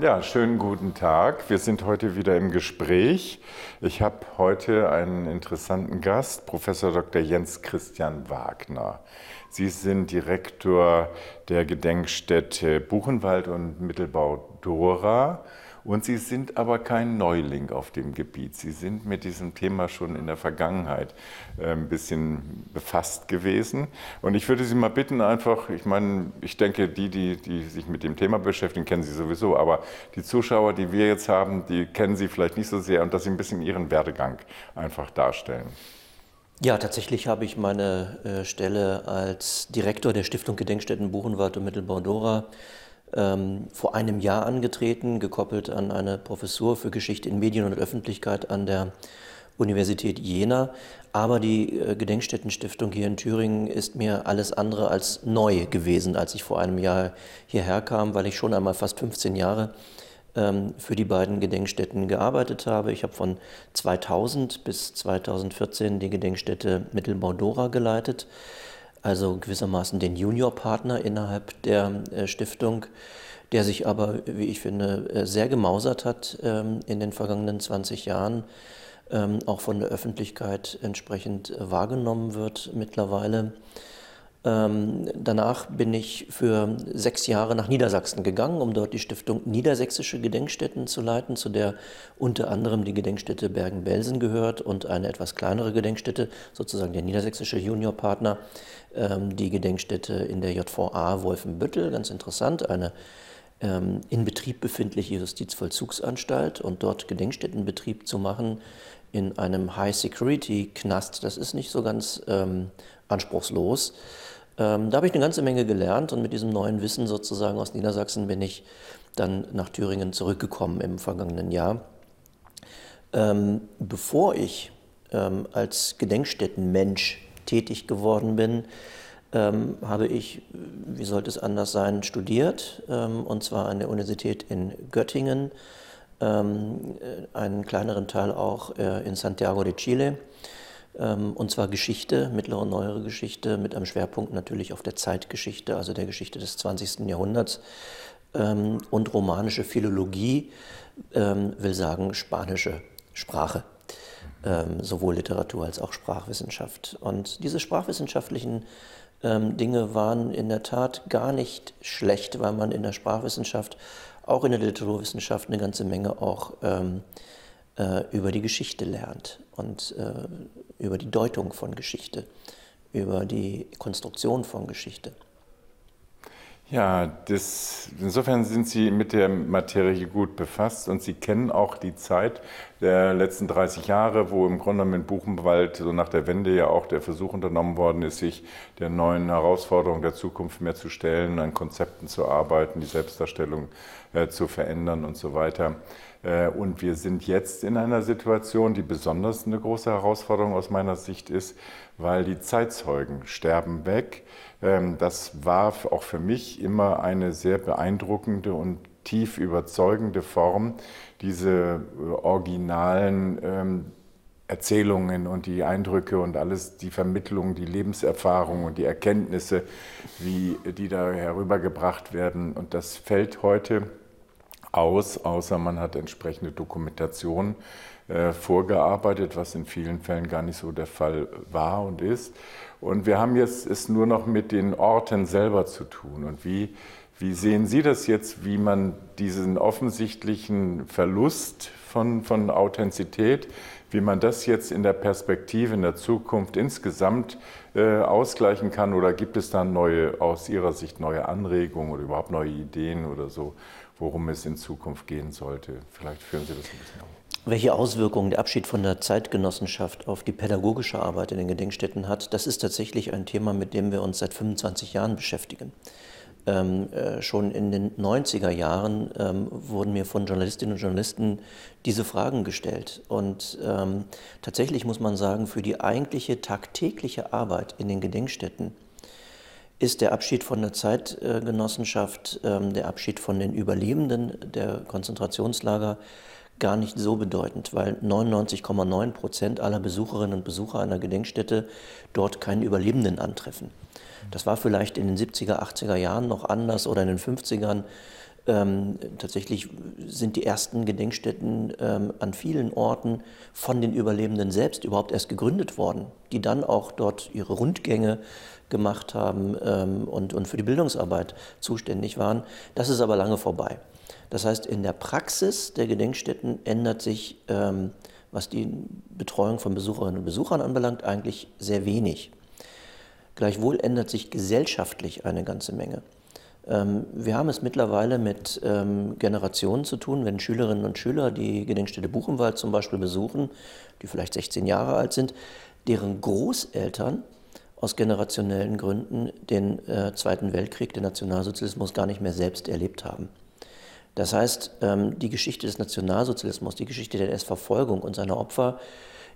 Ja, schönen guten Tag. Wir sind heute wieder im Gespräch. Ich habe heute einen interessanten Gast, Professor Dr. Jens Christian Wagner. Sie sind Direktor der Gedenkstätte Buchenwald und Mittelbau Dora und Sie sind aber kein Neuling auf dem Gebiet. Sie sind mit diesem Thema schon in der Vergangenheit ein bisschen befasst gewesen. Und ich würde Sie mal bitten, einfach, ich meine, ich denke, die, die, die sich mit dem Thema beschäftigen, kennen Sie sowieso, aber die Zuschauer, die wir jetzt haben, die kennen Sie vielleicht nicht so sehr und dass Sie ein bisschen Ihren Werdegang einfach darstellen. Ja, tatsächlich habe ich meine äh, Stelle als Direktor der Stiftung Gedenkstätten Buchenwald und Mittelbau Dora ähm, vor einem Jahr angetreten, gekoppelt an eine Professur für Geschichte in Medien und Öffentlichkeit an der Universität Jena. Aber die äh, Gedenkstättenstiftung hier in Thüringen ist mir alles andere als neu gewesen, als ich vor einem Jahr hierher kam, weil ich schon einmal fast 15 Jahre ähm, für die beiden Gedenkstätten gearbeitet habe. Ich habe von 2000 bis 2014 die Gedenkstätte Mittelbau Dora geleitet also gewissermaßen den Juniorpartner innerhalb der äh, Stiftung, der sich aber, wie ich finde, äh, sehr gemausert hat ähm, in den vergangenen 20 Jahren, ähm, auch von der Öffentlichkeit entsprechend äh, wahrgenommen wird mittlerweile. Ähm, danach bin ich für sechs Jahre nach Niedersachsen gegangen, um dort die Stiftung Niedersächsische Gedenkstätten zu leiten, zu der unter anderem die Gedenkstätte Bergen-Belsen gehört und eine etwas kleinere Gedenkstätte, sozusagen der niedersächsische Juniorpartner, ähm, die Gedenkstätte in der JVA Wolfenbüttel, ganz interessant, eine ähm, in Betrieb befindliche Justizvollzugsanstalt und dort Gedenkstättenbetrieb zu machen in einem High-Security-Knast, das ist nicht so ganz ähm, anspruchslos. Ähm, da habe ich eine ganze Menge gelernt und mit diesem neuen Wissen sozusagen aus Niedersachsen bin ich dann nach Thüringen zurückgekommen im vergangenen Jahr. Ähm, bevor ich ähm, als Gedenkstättenmensch tätig geworden bin, ähm, habe ich, wie sollte es anders sein, studiert, ähm, und zwar an der Universität in Göttingen, ähm, äh, einen kleineren Teil auch äh, in Santiago de Chile und zwar Geschichte, mittlere und neuere Geschichte, mit einem Schwerpunkt natürlich auf der Zeitgeschichte, also der Geschichte des 20. Jahrhunderts. Ähm, und romanische Philologie ähm, will sagen spanische Sprache, sowohl Literatur als auch Sprachwissenschaft. Und diese sprachwissenschaftlichen Dinge waren in der Tat gar nicht schlecht, weil man in der Sprachwissenschaft, auch in der Literaturwissenschaft, eine ganze Menge auch äh, über die Geschichte lernt und äh, über die Deutung von Geschichte, über die Konstruktion von Geschichte. Ja, das, insofern sind Sie mit der Materie gut befasst und Sie kennen auch die Zeit der letzten 30 Jahre, wo im Grunde genommen in Buchenwald so nach der Wende ja auch der Versuch unternommen worden ist, sich der neuen Herausforderung der Zukunft mehr zu stellen, an Konzepten zu arbeiten, die Selbstdarstellung äh, zu verändern und so weiter. Äh, und wir sind jetzt in einer Situation, die besonders eine große Herausforderung aus meiner Sicht ist, weil die Zeitzeugen sterben weg. Ähm, das war auch für mich immer eine sehr beeindruckende und tief überzeugende Form, diese äh, originalen ähm, Erzählungen und die Eindrücke und alles, die Vermittlung, die Lebenserfahrung und die Erkenntnisse, wie die da herübergebracht werden. Und das fällt heute aus, außer man hat entsprechende Dokumentation äh, vorgearbeitet, was in vielen Fällen gar nicht so der Fall war und ist. Und wir haben jetzt es nur noch mit den Orten selber zu tun. Und wie, wie sehen Sie das jetzt, wie man diesen offensichtlichen Verlust von, von Authentizität, wie man das jetzt in der Perspektive, in der Zukunft insgesamt äh, ausgleichen kann? Oder gibt es da neue, aus Ihrer Sicht neue Anregungen oder überhaupt neue Ideen oder so, worum es in Zukunft gehen sollte? Vielleicht führen Sie das ein bisschen auf. Welche Auswirkungen der Abschied von der Zeitgenossenschaft auf die pädagogische Arbeit in den Gedenkstätten hat, das ist tatsächlich ein Thema, mit dem wir uns seit 25 Jahren beschäftigen. Ähm, äh, schon in den 90er Jahren ähm, wurden mir von Journalistinnen und Journalisten diese Fragen gestellt. Und ähm, tatsächlich muss man sagen, für die eigentliche tagtägliche Arbeit in den Gedenkstätten ist der Abschied von der Zeitgenossenschaft, ähm, der Abschied von den Überlebenden der Konzentrationslager gar nicht so bedeutend, weil 99,9 Prozent aller Besucherinnen und Besucher einer Gedenkstätte dort keinen Überlebenden antreffen. Das war vielleicht in den 70er, 80er Jahren noch anders oder in den 50ern Ähm, tatsächlich sind die ersten Gedenkstätten ähm, an vielen Orten von den Überlebenden selbst überhaupt erst gegründet worden, die dann auch dort ihre Rundgänge gemacht haben ähm, und, und für die Bildungsarbeit zuständig waren. Das ist aber lange vorbei. Das heißt, in der Praxis der Gedenkstätten ändert sich, ähm, was die Betreuung von Besucherinnen und Besuchern anbelangt, eigentlich sehr wenig. Gleichwohl ändert sich gesellschaftlich eine ganze Menge. Ähm, wir haben es mittlerweile mit ähm, Generationen zu tun, wenn Schülerinnen und Schüler die Gedenkstätte Buchenwald zum Beispiel besuchen, die vielleicht 16 Jahre alt sind, deren Großeltern aus generationellen Gründen den äh, Zweiten Weltkrieg, den Nationalsozialismus gar nicht mehr selbst erlebt haben. Das heißt, ähm, die Geschichte des Nationalsozialismus, die Geschichte der NS-Verfolgung und seiner Opfer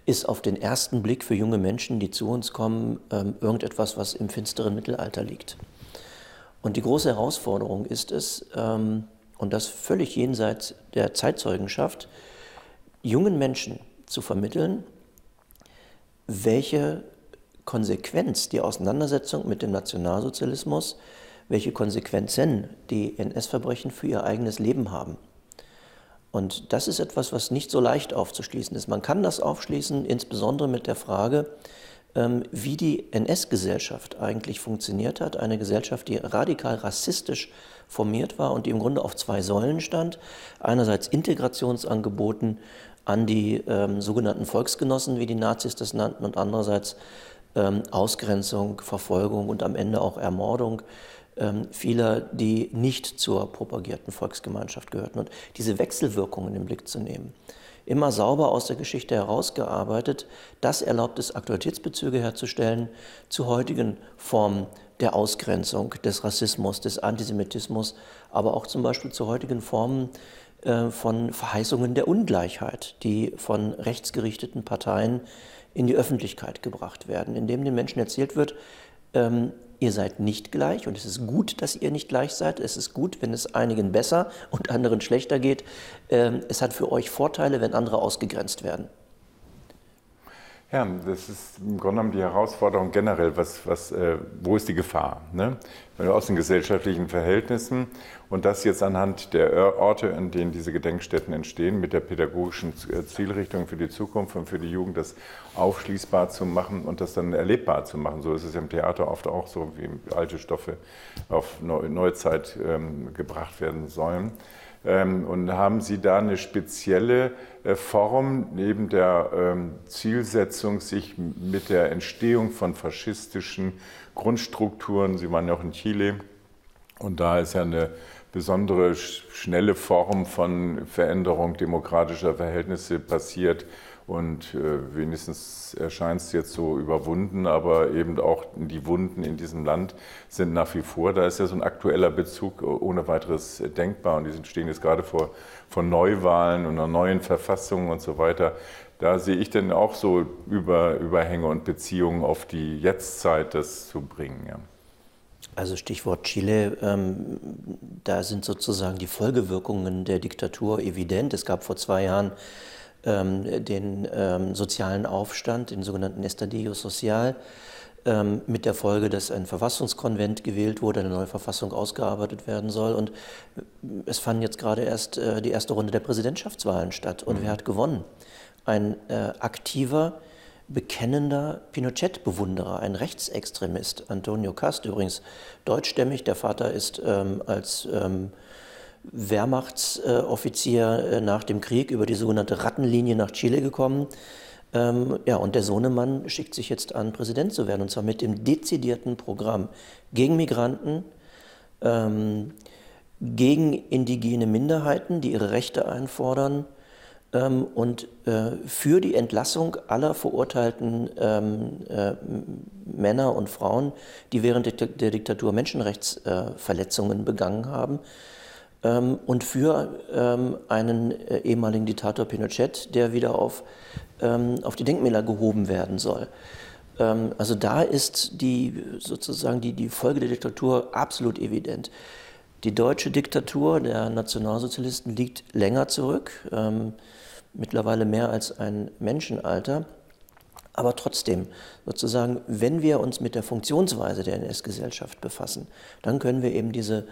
ist auf den ersten Blick für junge Menschen, die zu uns kommen, irgendetwas, was im finsteren Mittelalter liegt. Und die große Herausforderung ist es, ähm, und das völlig jenseits der Zeitzeugenschaft, jungen Menschen zu vermitteln, welche Konsequenz die Auseinandersetzung mit dem Nationalsozialismus, welche Konsequenzen die NS-Verbrechen für ihr eigenes Leben haben. Und das ist etwas, was nicht so leicht aufzuschließen ist. Man kann das aufschließen, insbesondere mit der Frage, ähm, wie die NS-Gesellschaft eigentlich funktioniert hat. Eine Gesellschaft, die radikal rassistisch formiert war und die im Grunde auf zwei Säulen stand. Einerseits Integrationsangeboten an die ähm, sogenannten Volksgenossen, wie die Nazis das nannten, und andererseits ähm, Ausgrenzung, Verfolgung und am Ende auch Ermordung ähm, vieler, die nicht zur propagierten Volksgemeinschaft gehörten. Und diese Wechselwirkungen im Blick zu nehmen immer sauber aus der Geschichte herausgearbeitet. Das erlaubt es, Aktualitätsbezüge herzustellen zu heutigen Formen der Ausgrenzung, des Rassismus, des Antisemitismus, aber auch zum Beispiel zu heutigen Formen äh, von Verheißungen der Ungleichheit, die von rechtsgerichteten Parteien in die Öffentlichkeit gebracht werden, indem den Menschen erzählt wird, ähm, ihr seid nicht gleich und es ist gut, dass ihr nicht gleich seid. Es ist gut, wenn es einigen besser und anderen schlechter geht. Ähm, es hat für euch Vorteile, wenn andere ausgegrenzt werden. Ja, das ist im Grunde genommen die Herausforderung generell, was, was, äh, wo ist die Gefahr? Ne? Aus den gesellschaftlichen Verhältnissen und das jetzt anhand der Orte, in denen diese Gedenkstätten entstehen, mit der pädagogischen äh, Zielrichtung für die Zukunft und für die Jugend, das aufschließbar zu machen und das dann erlebbar zu machen. So ist es im Theater oft auch so, wie alte Stoffe auf Neuzeit ähm, gebracht werden sollen. Ähm, und haben Sie da eine spezielle äh, Form neben der ähm, Zielsetzung, sich mit der Entstehung von faschistischen Grundstrukturen, Sie waren ja auch in Chile, und da ist ja eine besondere schnelle Form von Veränderung demokratischer Verhältnisse passiert, und äh, wenigstens erscheint es jetzt so überwunden, aber eben auch die Wunden in diesem Land sind nach wie vor. Da ist ja so ein aktueller Bezug ohne weiteres denkbar. Und die stehen jetzt gerade vor, vor Neuwahlen und einer neuen Verfassung und so weiter. Da sehe ich dann auch so Über, Überhänge und Beziehungen auf die Jetztzeit, das zu bringen. Ja. Also Stichwort Chile, ähm, da sind sozusagen die Folgewirkungen der Diktatur evident. Es gab vor zwei Jahren den ähm, sozialen Aufstand, den sogenannten Estadio Social, ähm, mit der Folge, dass ein Verfassungskonvent gewählt wurde, eine neue Verfassung ausgearbeitet werden soll. Und es fand jetzt gerade erst äh, die erste Runde der Präsidentschaftswahlen statt. Und mhm. wer hat gewonnen? Ein äh, aktiver, bekennender Pinochet-Bewunderer, ein Rechtsextremist, Antonio Cast, übrigens deutschstämmig. Der Vater ist ähm, als ähm, Wehrmachtsoffizier äh, nach dem Krieg über die sogenannte Rattenlinie nach Chile gekommen. Ähm, ja, und der Sohnemann schickt sich jetzt an, Präsident zu werden, und zwar mit dem dezidierten Programm gegen Migranten, ähm, gegen indigene Minderheiten, die ihre Rechte einfordern, ähm, und äh, für die Entlassung aller verurteilten ähm, äh, Männer und Frauen, die während der, der Diktatur Menschenrechtsverletzungen begangen haben ähm, und für ähm, einen äh, ehemaligen Diktator Pinochet, der wieder auf, ähm, auf die Denkmäler gehoben werden soll. Ähm, also da ist die, sozusagen die, die Folge der Diktatur absolut evident. Die deutsche Diktatur der Nationalsozialisten liegt länger zurück, ähm, mittlerweile mehr als ein Menschenalter. Aber trotzdem, sozusagen, wenn wir uns mit der Funktionsweise der NS-Gesellschaft befassen, dann können wir eben diese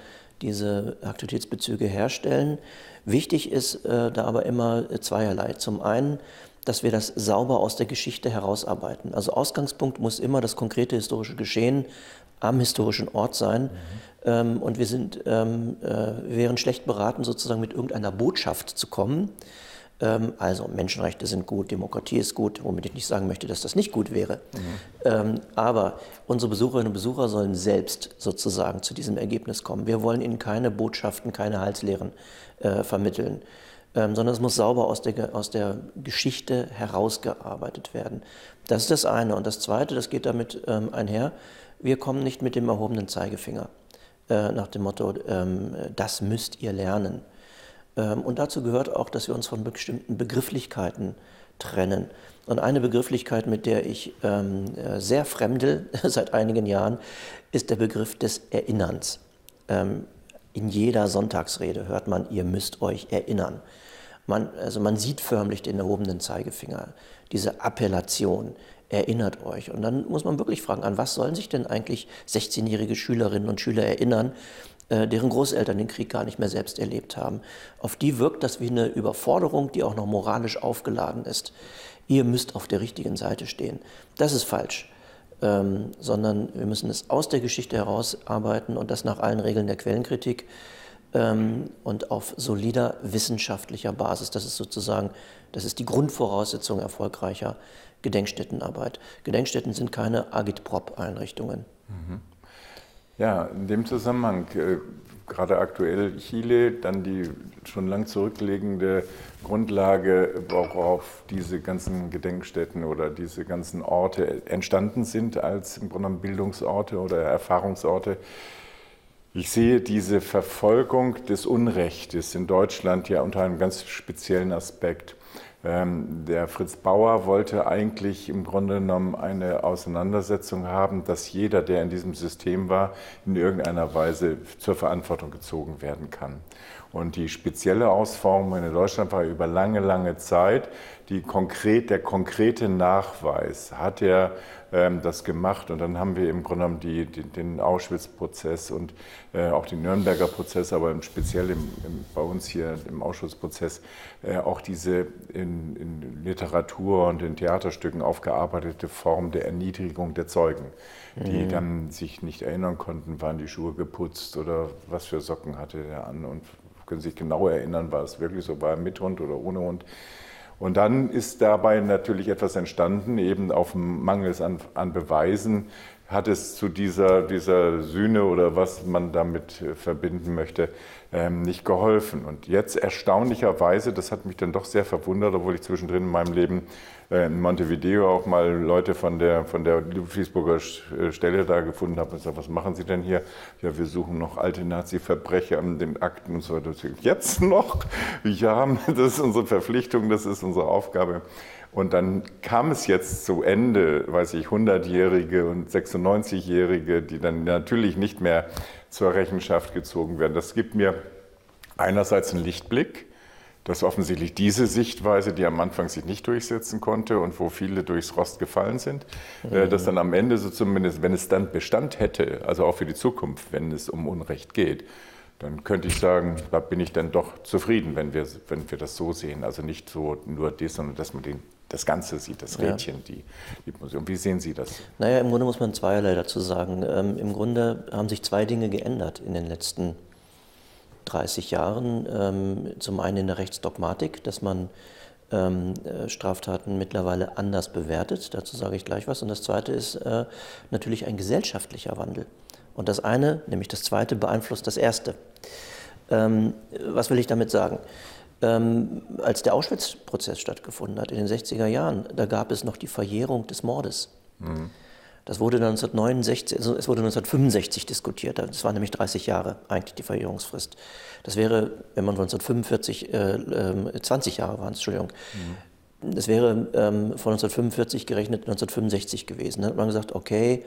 diese Aktualitätsbezüge herstellen. Wichtig ist äh, da aber immer zweierlei. Zum einen, dass wir das sauber aus der Geschichte herausarbeiten. Also Ausgangspunkt muss immer das konkrete historische Geschehen am historischen Ort sein. Mhm. Ähm, und wir sind, ähm, äh, wären schlecht beraten, sozusagen mit irgendeiner Botschaft zu kommen. Ähm, also Menschenrechte sind gut, Demokratie ist gut, womit ich nicht sagen möchte, dass das nicht gut wäre. Mhm. Ähm, aber unsere Besucherinnen und Besucher sollen selbst sozusagen zu diesem Ergebnis kommen. Wir wollen ihnen keine Botschaften, keine Halslehren äh, vermitteln, ähm, sondern es muss sauber aus der, aus der Geschichte herausgearbeitet werden. Das ist das eine. Und das zweite, das geht damit ähm, einher, wir kommen nicht mit dem erhobenen Zeigefinger äh, nach dem Motto, ähm, das müsst ihr lernen und dazu gehört auch, dass wir uns von bestimmten Begrifflichkeiten trennen. Und eine Begrifflichkeit, mit der ich ähm, äh, sehr fremdel seit einigen Jahren, ist der Begriff des Erinnerns. Ähm, in jeder Sonntagsrede hört man, ihr müsst euch erinnern. Man, also man sieht förmlich den erhobenen Zeigefinger, diese Appellation, erinnert euch. Und dann muss man wirklich fragen, an was sollen sich denn eigentlich 16-jährige Schülerinnen und Schüler erinnern, deren Großeltern den Krieg gar nicht mehr selbst erlebt haben. Auf die wirkt das wie eine Überforderung, die auch noch moralisch aufgeladen ist. Ihr müsst auf der richtigen Seite stehen. Das ist falsch. Ähm, sondern wir müssen es aus der Geschichte herausarbeiten und das nach allen Regeln der Quellenkritik ähm, und auf solider wissenschaftlicher Basis. Das ist sozusagen, das ist die Grundvoraussetzung erfolgreicher Gedenkstättenarbeit. Gedenkstätten sind keine Agitprop-Einrichtungen. Mhm. Ja, in dem Zusammenhang, äh, gerade aktuell Chile, dann die schon lang zurückliegende Grundlage, worauf diese ganzen Gedenkstätten oder diese ganzen Orte entstanden sind als im Grunde Bildungsorte oder Erfahrungsorte. Ich sehe diese Verfolgung des Unrechtes in Deutschland ja unter einem ganz speziellen Aspekt. Ähm, der Fritz Bauer wollte eigentlich im Grunde genommen eine Auseinandersetzung haben, dass jeder, der in diesem System war, in irgendeiner Weise zur Verantwortung gezogen werden kann. Und die spezielle Ausformung in Deutschland war über lange, lange Zeit die konkret, der konkrete Nachweis. Hat er das gemacht? Und dann haben wir im Grunde genommen die, die, den Auschwitz-Prozess und äh, auch den Nürnberger Prozess, aber im, speziell im, im, bei uns hier im Ausschussprozess äh, auch diese in, in, Literatur und in Theaterstücken aufgearbeitete Form der Erniedrigung der Zeugen, die mhm. dann sich nicht erinnern konnten, waren die Schuhe geputzt oder was für Socken hatte er an und können sich genau erinnern, war es wirklich so, war er mit Hund oder ohne Hund. Und dann ist dabei natürlich etwas entstanden, eben auf Mangel an, an Beweisen. Hat es zu dieser, dieser Sühne oder was man damit äh, verbinden möchte, ähm, nicht geholfen. Und jetzt erstaunlicherweise, das hat mich dann doch sehr verwundert, obwohl ich zwischendrin in meinem Leben äh, in Montevideo auch mal Leute von der, von der Ludwigsburger äh, Stelle da gefunden habe und gesagt, was machen Sie denn hier? Ja, wir suchen noch alte Nazi-Verbrecher an den Akten und so weiter. Jetzt noch? Ja, das ist unsere Verpflichtung, das ist unsere Aufgabe. Und dann kam es jetzt zu Ende, weiß ich, 100-Jährige und 96-Jährige, die dann natürlich nicht mehr zur Rechenschaft gezogen werden. Das gibt mir einerseits einen Lichtblick, dass offensichtlich diese Sichtweise, die am Anfang sich nicht durchsetzen konnte und wo viele durchs Rost gefallen sind, äh, mhm. dass dann am Ende so zumindest, wenn es dann Bestand hätte, also auch für die Zukunft, wenn es um Unrecht geht, dann könnte ich sagen, da bin ich dann doch zufrieden, wenn wir, wenn wir das so sehen. Also nicht so nur das, sondern dass man den, das Ganze sieht, das Rädchen, ja. die, die Museum. Wie sehen Sie das? Naja, im Grunde muss man zweierlei dazu sagen. Ähm, Im Grunde haben sich zwei Dinge geändert in den letzten Jahren. 30 Jahren. Ähm, zum einen in der Rechtsdogmatik, dass man ähm, äh, Straftaten mittlerweile anders bewertet. Dazu sage ich gleich was. Und das Zweite ist äh, natürlich ein gesellschaftlicher Wandel. Und das eine, nämlich das Zweite, beeinflusst das Erste. Ähm, was will ich damit sagen? Ähm, als der Auschwitz-Prozess stattgefunden hat in den 60er Jahren, da gab es noch die Verjährung des Mordes. Mhm. Das wurde dann 1969, also es wurde 1965 diskutiert. Das waren nämlich 30 Jahre eigentlich die Verjährungsfrist. Das wäre, wenn man 1945, äh, äh, 20 Jahre waren es, Entschuldigung. Mhm. Das wäre ähm, von 1945 gerechnet 1965 gewesen. Dann hat man gesagt, okay, ähm,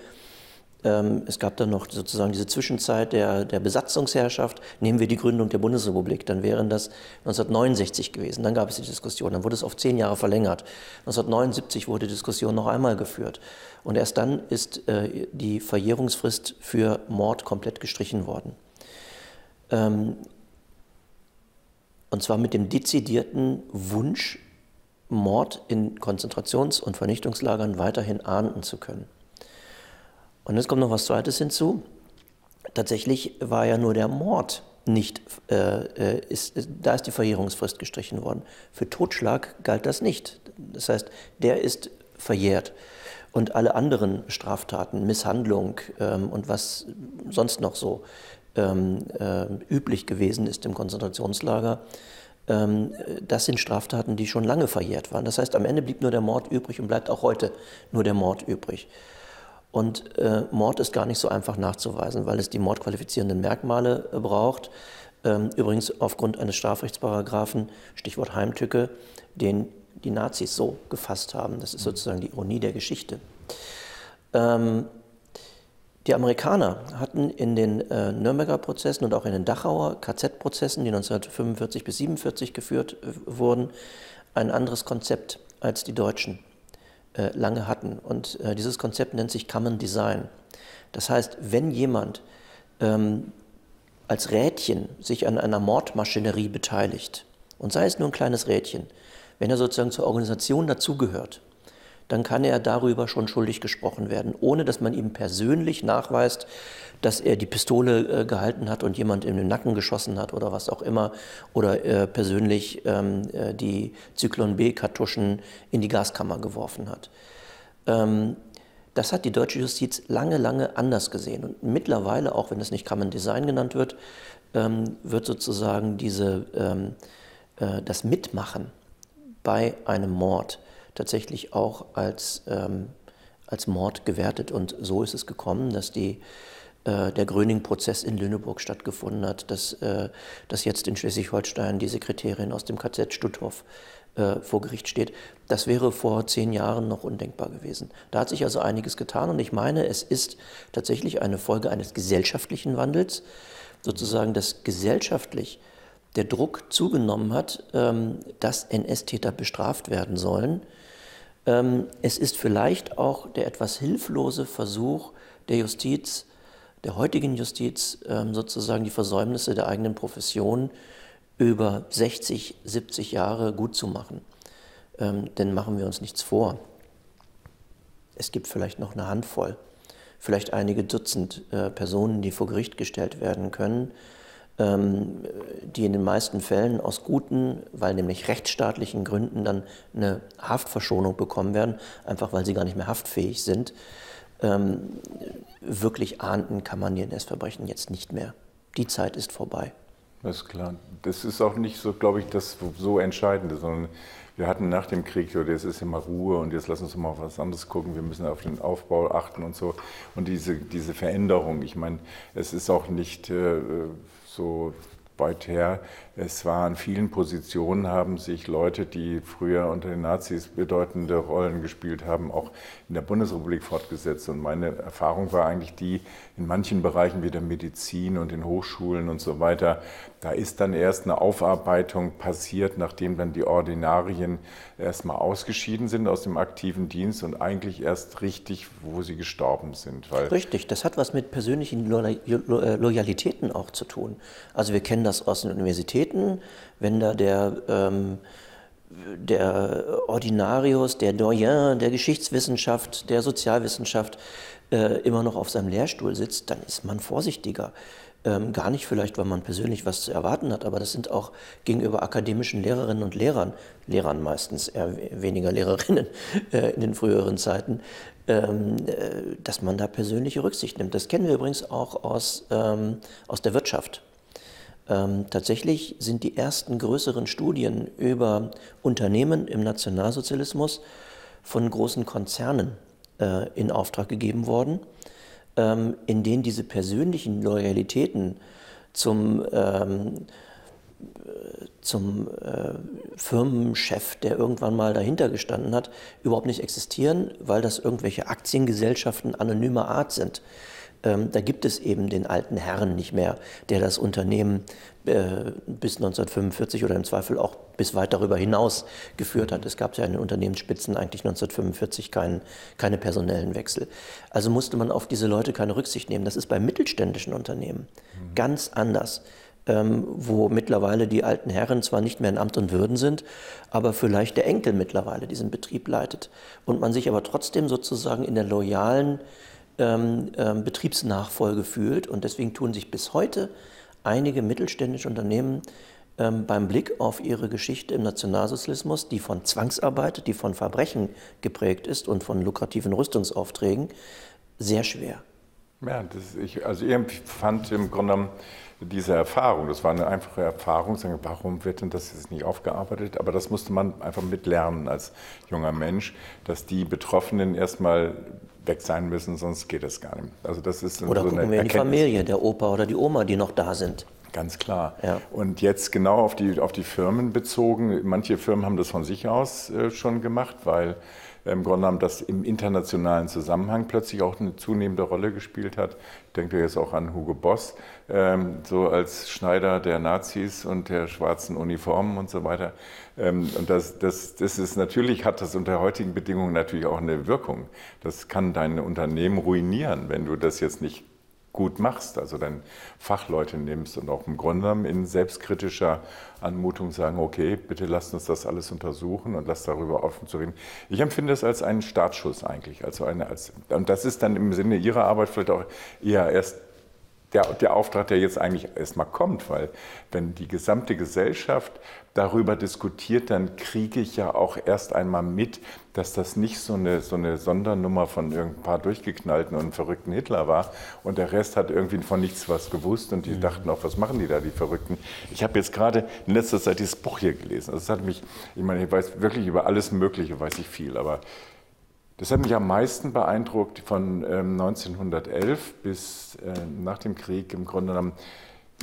es gab dann noch sozusagen diese Zwischenzeit der, der Besatzungsherrschaft. Nehmen wir die Gründung der Bundesrepublik, dann wären das 1969 gewesen. Dann gab es die Diskussion, dann wurde es auf zehn Jahre verlängert. 1979 wurde die Diskussion noch einmal geführt. Und erst dann ist äh, die Verjährungsfrist für Mord komplett gestrichen worden. Ähm, und zwar mit dem dezidierten Wunsch, Mord in Konzentrations- und Vernichtungslagern weiterhin ahnden zu können. Und jetzt kommt noch was Zweites hinzu. Tatsächlich war ja nur der Mord nicht, äh, äh ist, da ist die Verjährungsfrist gestrichen worden. Für Totschlag galt das nicht. Das heißt, der ist verjährt. Und alle anderen Straftaten, Misshandlung ähm, und was sonst noch so ähm, äh, üblich gewesen ist im Konzentrationslager, ähm, das sind Straftaten, die schon lange verjährt waren. Das heißt, am Ende blieb nur der Mord übrig und bleibt auch heute nur der Mord übrig. Und äh, Mord ist gar nicht so einfach nachzuweisen, weil es die mordqualifizierenden Merkmale äh, braucht. Ähm, übrigens aufgrund eines Strafrechtsparagraphen, Stichwort Heimtücke, den die Nazis so gefasst haben. Das ist sozusagen die Ironie der Geschichte. Ähm, die Amerikaner hatten in den äh, Nürnberger Prozessen und auch in den Dachauer KZ-Prozessen, die 1945 bis 1947 geführt äh, wurden, ein anderes Konzept als die Deutschen äh, lange hatten. Und äh, dieses Konzept nennt sich Common Design. Das heißt, wenn jemand ähm, als Rädchen sich an einer Mordmaschinerie beteiligt, und sei es nur ein kleines Rädchen, wenn er sozusagen zur Organisation dazugehört, dann kann er darüber schon schuldig gesprochen werden, ohne dass man ihm persönlich nachweist, dass er die Pistole äh, gehalten hat und jemand in den Nacken geschossen hat oder was auch immer, oder äh, persönlich ähm, äh, die Zyklon B-Kartuschen in die Gaskammer geworfen hat. Ähm, das hat die deutsche Justiz lange, lange anders gesehen. Und mittlerweile, auch wenn es nicht Common Design genannt wird, ähm, wird sozusagen diese, ähm, äh, das Mitmachen bei einem Mord tatsächlich auch als, ähm, als Mord gewertet. Und so ist es gekommen, dass die, äh, der Gröning-Prozess in Lüneburg stattgefunden hat, dass, äh, dass jetzt in Schleswig-Holstein die Sekretärin aus dem KZ Stutthof äh, vor Gericht steht. Das wäre vor zehn Jahren noch undenkbar gewesen. Da hat sich also einiges getan und ich meine, es ist tatsächlich eine Folge eines gesellschaftlichen Wandels, sozusagen, dass gesellschaftlich der Druck zugenommen hat, ähm, dass NS-Täter bestraft werden sollen. Ähm, es ist vielleicht auch der etwas hilflose Versuch der Justiz, der heutigen Justiz, ähm, sozusagen die Versäumnisse der eigenen Profession über 60, 70 Jahre gut zu machen. Denn machen wir uns nichts vor. Es gibt vielleicht noch eine Handvoll, vielleicht einige Dutzend äh, Personen, die vor Gericht gestellt werden können, ähm, die in den meisten Fällen aus guten, weil nämlich rechtsstaatlichen Gründen dann eine Haftverschonung bekommen werden, einfach weil sie gar nicht mehr haftfähig sind. Ähm, wirklich ahnden kann man die NS-Verbrechen jetzt nicht mehr. Die Zeit ist vorbei. Das ist klar. Das ist auch nicht so, glaube ich, das so Entscheidende, sondern wir hatten nach dem Krieg, oder jetzt ist immer Ruhe und jetzt lass uns mal auf was anderes gucken, wir müssen auf den Aufbau achten und so. Und diese, diese Veränderung, ich meine, es ist auch nicht äh, so weit her. Es war an vielen Positionen haben sich Leute, die früher unter den Nazis bedeutende Rollen gespielt haben, auch in der Bundesrepublik fortgesetzt. Und meine Erfahrung war eigentlich die, in manchen Bereichen wie der Medizin und in Hochschulen und so weiter, da ist dann erst eine Aufarbeitung passiert, nachdem dann die Ordinarien erstmal ausgeschieden sind aus dem aktiven Dienst und eigentlich erst richtig, wo sie gestorben sind. richtig, das hat was mit persönlichen Loyalitäten auch zu tun. Also wir kennen das aus den Universitäten, wenn da der ähm, der Ordinarius, der Doyen der Geschichtswissenschaft, der Sozialwissenschaft äh, immer noch auf seinem Lehrstuhl sitzt, dann ist man vorsichtiger. Ähm, gar nicht vielleicht, weil man persönlich was zu erwarten hat, aber das sind auch gegenüber akademischen Lehrerinnen und Lehrern, Lehrern meistens, eher weniger Lehrerinnen äh, in den früheren Zeiten, ähm, äh, dass man da persönliche Rücksicht nimmt. Das kennen wir übrigens auch aus, ähm, aus der Wirtschaft. Ähm, tatsächlich sind die ersten größeren Studien über Unternehmen im Nationalsozialismus von großen Konzernen äh, in Auftrag gegeben worden ähm, in denen diese persönlichen Loyalitäten zum, ähm, zum äh, Firmenchef, der irgendwann mal dahinter gestanden hat, überhaupt nicht existieren, weil das irgendwelche Aktiengesellschaften anonymer Art sind. Ähm, da gibt es eben den alten Herrn nicht mehr, der das Unternehmen äh, bis 1945 oder im Zweifel auch bis weit darüber hinaus geführt hat. Es gab ja in den Unternehmensspitzen eigentlich 1945 kein, keine personellen Wechsel. Also musste man auf diese Leute keine Rücksicht nehmen. Das ist bei mittelständischen Unternehmen mhm. ganz anders. ähm, wo mittlerweile die alten Herren zwar nicht mehr in Amt und Würden sind, aber vielleicht der Enkel mittlerweile diesen Betrieb leitet. Und man sich aber trotzdem sozusagen in der loyalen ähm, ähm, Betriebsnachfolge fühlt. Und deswegen tun sich bis heute einige mittelständische Unternehmen ähm, beim Blick auf ihre Geschichte im Nationalsozialismus, die von Zwangsarbeit, die von Verbrechen geprägt ist und von lukrativen Rüstungsaufträgen, sehr schwer. Ja, das, ich, also ich fand im Grunde genommen diese Erfahrung, das war eine einfache Erfahrung, sagen, warum wird denn das jetzt nicht aufgearbeitet? Aber das musste man einfach mitlernen als junger Mensch, dass die Betroffenen erstmal weg sein müssen, sonst geht es gar nicht. Also das ist oder so gucken wir in die Familie, der Opa oder die Oma, die noch da sind. Ganz klar. Ja. Und jetzt genau auf die, auf die Firmen bezogen. Manche Firmen haben das von sich aus äh, schon gemacht, weil im Grunde genommen das im internationalen Zusammenhang plötzlich auch eine zunehmende Rolle gespielt hat. Ich denke jetzt auch an Hugo Boss, ähm, so als Schneider der Nazis und der schwarzen Uniformen und so weiter. Ähm, und das, das, das ist natürlich, hat das unter heutigen Bedingungen natürlich auch eine Wirkung. Das kann dein Unternehmen ruinieren, wenn du das jetzt nicht gut machst, also dann Fachleute nimmst und auch im Grunde genommen in selbstkritischer Anmutung sagen, okay, bitte lasst uns das alles untersuchen und lasst darüber offen zu reden. Ich empfinde es als einen Startschuss eigentlich, also eine, als, und das ist dann im Sinne Ihrer Arbeit vielleicht auch eher erst der, der Auftrag, der jetzt eigentlich erstmal kommt, weil wenn die gesamte Gesellschaft darüber diskutiert, dann kriege ich ja auch erst einmal mit, dass das nicht so eine, so eine Sondernummer von ein paar durchgeknallten und verrückten Hitler war und der Rest hat irgendwie von nichts was gewusst und die mhm. dachten auch, was machen die da, die Verrückten. Ich habe jetzt gerade in letzter Zeit dieses Buch hier gelesen. Also das hat mich, ich meine, ich weiß wirklich über alles Mögliche, weiß ich viel, aber das hat mich am meisten beeindruckt von 1911 ähm, bis äh, nach dem Krieg im Grunde genommen.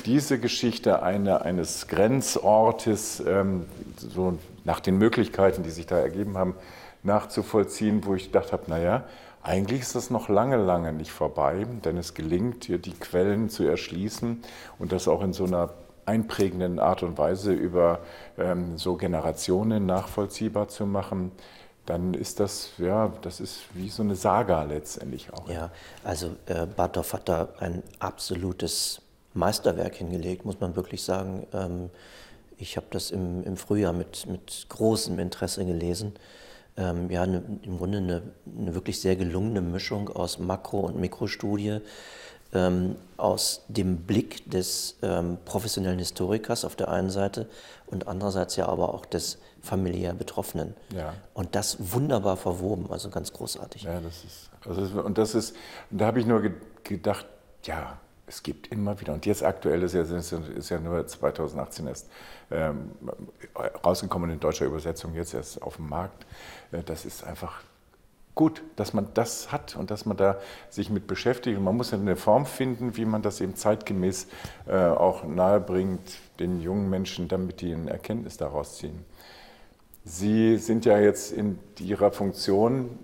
Diese Geschichte eine, eines Grenzortes, ähm, so nach den Möglichkeiten, die sich da ergeben haben, nachzuvollziehen, wo ich gedacht habe, naja, eigentlich ist das noch lange, lange nicht vorbei, denn es gelingt, hier die Quellen zu erschließen und das auch in so einer einprägenden Art und Weise über ähm, so Generationen nachvollziehbar zu machen dann ist das, ja, das ist wie so eine Saga letztendlich auch. Ja, also äh, Bartov hat da ein absolutes Meisterwerk hingelegt, muss man wirklich sagen. Ähm, ich habe das im, im Frühjahr mit, mit großem Interesse gelesen. Ähm, ja, ne, im Grunde eine, eine, wirklich sehr gelungene Mischung aus Makro- und Mikrostudie, ähm, aus dem Blick des ähm, professionellen Historikers auf der einen Seite und andererseits ja aber auch des familiär Betroffenen. Ja. Und das wunderbar verwoben, also ganz großartig. Ja, das ist, also und das ist, da habe ich nur gedacht, ja, es gibt immer wieder, und jetzt aktuell ist ja, ist ja nur 2018 erst ähm, rausgekommen in deutscher Übersetzung, jetzt erst auf dem Markt. Äh, das ist einfach gut, dass man das hat und dass man da sich mit beschäftigt. Und man muss eine Form finden, wie man das eben zeitgemäß äh, auch nahebringt den jungen Menschen, damit die eine Erkenntnis daraus ziehen. Sie sind ja jetzt in Ihrer Funktion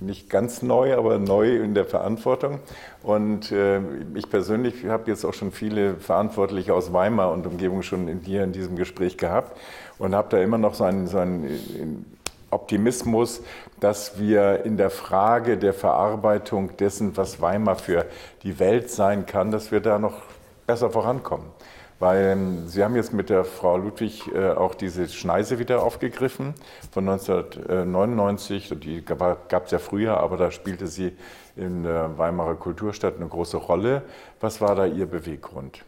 nicht ganz neu, aber neu in der Verantwortung. Und äh, ich persönlich habe jetzt auch schon viele Verantwortliche aus Weimar und Umgebung schon in, hier in diesem Gespräch gehabt und habe da immer noch so einen, so einen Optimismus, dass wir in der Frage der Verarbeitung dessen, was Weimar für die Welt sein kann, dass wir da noch besser vorankommen. Weil ähm, Sie haben jetzt mit der Frau Ludwig äh, auch diese Schneise wieder aufgegriffen von 1999. Die gab es ja früher, aber da spielte sie in der Weimarer Kulturstadt eine große Rolle. Was war da Ihr Beweggrund?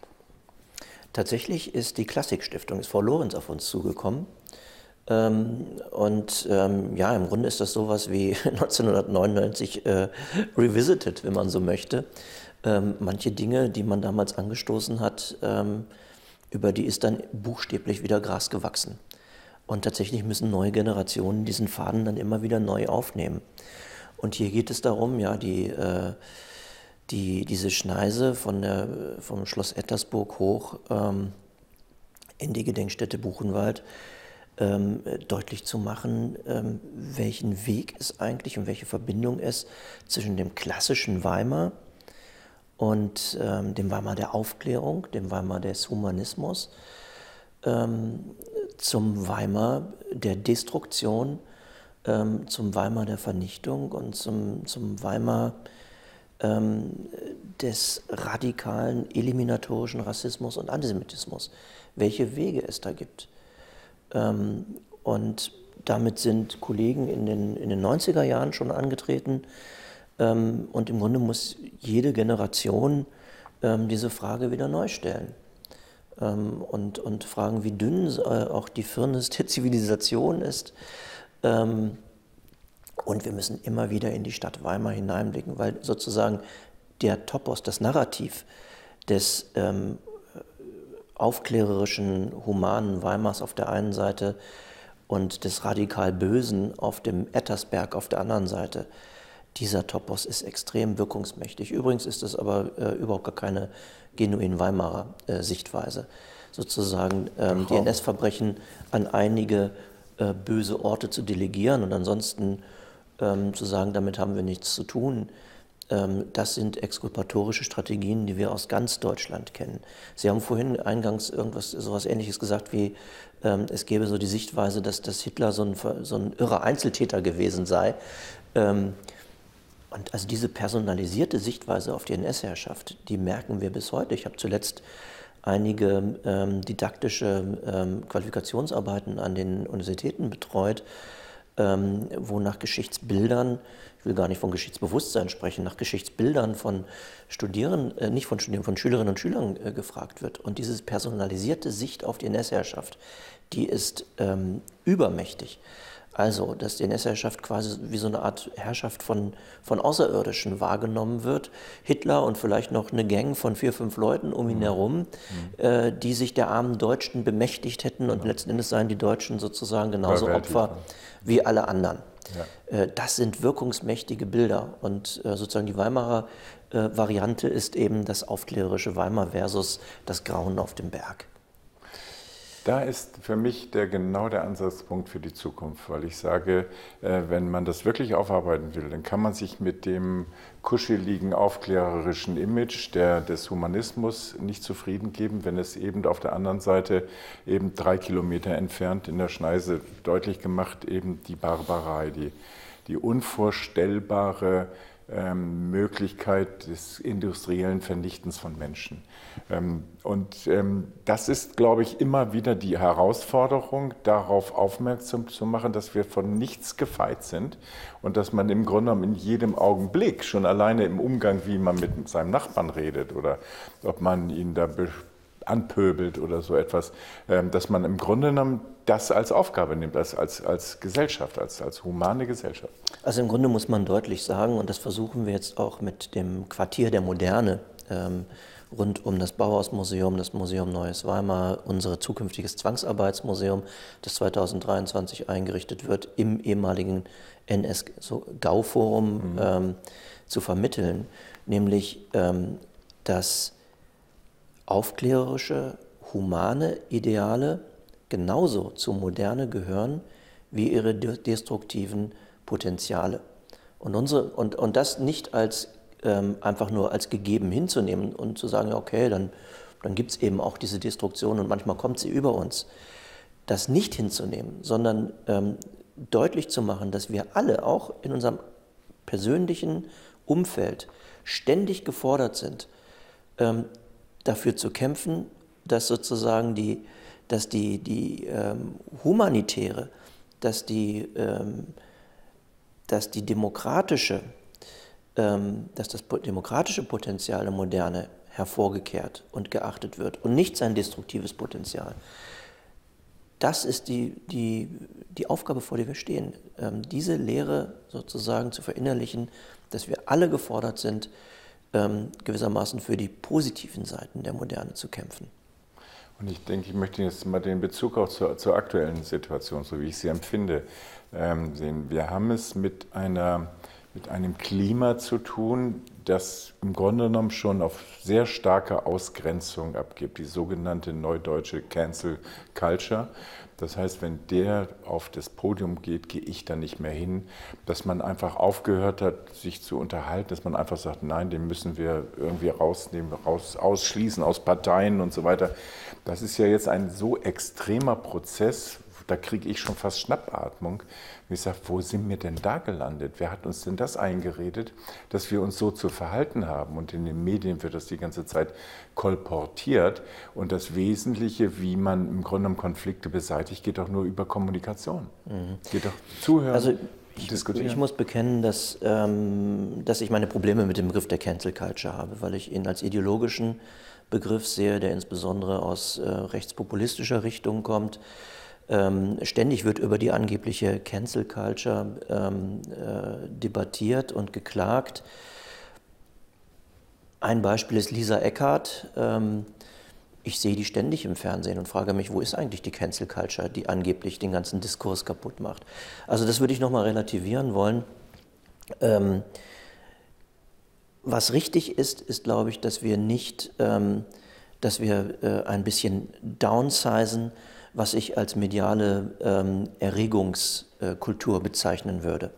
Tatsächlich ist die Klassikstiftung, ist Frau Lorenz auf uns zugekommen ähm, und ähm, ja, im Grunde ist das sowas wie 1999 äh, revisited, wenn man so möchte. Ähm, manche Dinge, die man damals angestoßen hat, ähm, über die ist dann buchstäblich wieder Gras gewachsen. Und tatsächlich müssen neue Generationen diesen Faden dann immer wieder neu aufnehmen. Und hier geht es darum, ja, die, äh, die, diese Schneise von der, vom Schloss Ettersburg hoch ähm, in die Gedenkstätte Buchenwald ähm, deutlich zu machen, ähm, welchen Weg es eigentlich und welche Verbindung es zwischen dem klassischen Weimar und ähm, dem Weimar der Aufklärung, dem Weimar des Humanismus, ähm, zum Weimar der Destruktion, ähm, zum Weimar der Vernichtung und zum, zum Weimar ähm, des radikalen, eliminatorischen Rassismus und Antisemitismus, welche Wege es da gibt. Ähm, und damit sind Kollegen in den, in den 90er Jahren schon angetreten. Ähm, und im Grunde muss jede Generation ähm, diese Frage wieder neu stellen. Ähm, und, und fragen, wie dünn äh, auch die Firnis der Zivilisation ist. Und wir müssen immer wieder in die Stadt Weimar hineinblicken, weil sozusagen der Topos, das Narrativ des ähm, aufklärerischen, humanen Weimars auf der einen Seite und des radikal Bösen auf dem Ettersberg auf der anderen Seite. Dieser Topos ist extrem wirkungsmächtig. Übrigens ist es aber äh, überhaupt gar keine genuin Weimarer äh, Sichtweise. Sozusagen ähm, die NS-Verbrechen an einige äh, böse Orte zu delegieren und ansonsten ähm, zu sagen, damit haben wir nichts zu tun. Ähm, das sind exkulpatorische Strategien, die wir aus ganz Deutschland kennen. Sie haben vorhin eingangs irgendwas sowas Ähnliches gesagt wie ähm, es gäbe so die Sichtweise, dass, dass Hitler so ein, so ein irrer Einzeltäter gewesen sei. Ähm, und also diese personalisierte Sichtweise auf die NS-Herrschaft, die merken wir bis heute. Ich habe zuletzt einige ähm, didaktische ähm, Qualifikationsarbeiten an den Universitäten betreut, ähm, wo nach Geschichtsbildern, ich will gar nicht von Geschichtsbewusstsein sprechen, nach Geschichtsbildern von Studierenden, äh, nicht von Studierenden, von Schülerinnen und Schülern äh, gefragt wird. Und diese personalisierte Sicht auf die NS-Herrschaft, die ist ähm, übermächtig. Also, dass die NS-Herrschaft quasi wie so eine Art Herrschaft von, von Außerirdischen wahrgenommen wird. Hitler und vielleicht noch eine Gang von vier, fünf Leuten um ihn mhm. herum, mhm. äh, die sich der armen Deutschen bemächtigt hätten genau. und letzten Endes seien die Deutschen sozusagen genauso Opfer wie alle anderen. Ja. Äh, das sind wirkungsmächtige Bilder und äh, sozusagen die Weimarer äh, Variante ist eben das aufklärerische Weimar versus das Grauen auf dem Berg. Da ist für mich der, genau der Ansatzpunkt für die Zukunft, weil ich sage, äh, wenn man das wirklich aufarbeiten will, dann kann man sich mit dem kuscheligen, aufklärerischen Image der, des Humanismus nicht zufrieden geben, wenn es eben auf der anderen Seite eben drei Kilometer entfernt in der Schneise deutlich gemacht eben die Barbarei, die, die unvorstellbare ähm, Möglichkeit des industriellen Vernichtens von Menschen. Ähm, und ähm, das ist, glaube ich, immer wieder die Herausforderung, darauf aufmerksam zu machen, dass wir von nichts gefeit sind und dass man im Grunde genommen in jedem Augenblick, schon alleine im Umgang, wie man mit seinem Nachbarn redet oder ob man ihn da anpöbelt oder so etwas, dass man im Grunde genommen das als Aufgabe nimmt, als, als, als Gesellschaft, als, als humane Gesellschaft. Also im Grunde muss man deutlich sagen, und das versuchen wir jetzt auch mit dem Quartier der Moderne ähm, rund um das Bauhausmuseum, das Museum Neues Weimar, unser zukünftiges Zwangsarbeitsmuseum, das 2023 eingerichtet wird, im ehemaligen NS-GAU-Forum mhm. ähm, zu vermitteln, nämlich ähm, dass aufklärerische, humane Ideale genauso zur Moderne gehören wie ihre destruktiven Potenziale. Und, unsere, und, und das nicht als ähm, einfach nur als gegeben hinzunehmen und zu sagen, okay, dann, dann gibt es eben auch diese Destruktion und manchmal kommt sie über uns. Das nicht hinzunehmen, sondern ähm, deutlich zu machen, dass wir alle auch in unserem persönlichen Umfeld ständig gefordert sind, ähm, dafür zu kämpfen, dass sozusagen die, dass die, die ähm, humanitäre, dass die, ähm, dass die demokratische, ähm, dass das demokratische Potenzial der Moderne hervorgekehrt und geachtet wird und nicht sein destruktives Potenzial. Das ist die, die, die Aufgabe, vor der wir stehen, ähm, diese Lehre sozusagen zu verinnerlichen, dass wir alle gefordert sind, ähm, gewissermaßen für die positiven Seiten der Moderne zu kämpfen. Und ich denke, ich möchte jetzt mal den Bezug auch zur, zur aktuellen Situation, so wie ich sie empfinde, ähm, sehen. Wir haben es mit, einer, mit einem Klima zu tun, das im Grunde genommen schon auf sehr starke Ausgrenzung abgibt, die sogenannte neudeutsche Cancel Culture. Das heißt, wenn der auf das Podium geht, gehe ich da nicht mehr hin. Dass man einfach aufgehört hat, sich zu unterhalten, dass man einfach sagt, nein, den müssen wir irgendwie rausnehmen, raus, ausschließen aus Parteien und so weiter. Das ist ja jetzt ein so extremer Prozess, da kriege ich schon fast Schnappatmung. Und ich sage, wo sind wir denn da gelandet? Wer hat uns denn das eingeredet, dass wir uns so zu verhalten haben? Und in den Medien wird das die ganze Zeit kolportiert. Und das Wesentliche, wie man im Grunde genommen Konflikte beseitigt, geht doch nur über Kommunikation. Mhm. Geht doch zuhören. Also ich, ich, muss bekennen, dass, ähm, dass ich meine Probleme mit dem Begriff der Cancel Culture habe, weil ich ihn als ideologischen Begriff sehe, der insbesondere aus äh, rechtspopulistischer Richtung kommt. Ähm, ständig wird über die angebliche Cancel Culture ähm, äh, debattiert und geklagt. Ein Beispiel ist Lisa Eckhardt. Ähm, ich sehe die ständig im Fernsehen und frage mich, wo ist eigentlich die Cancel Culture, die angeblich den ganzen Diskurs kaputt macht. Also das würde ich nochmal relativieren wollen. Ähm, was richtig ist, ist, glaube ich, dass wir nicht, ähm, dass wir äh, ein bisschen downsizen, was ich als mediale ähm, Erregungskultur bezeichnen würde.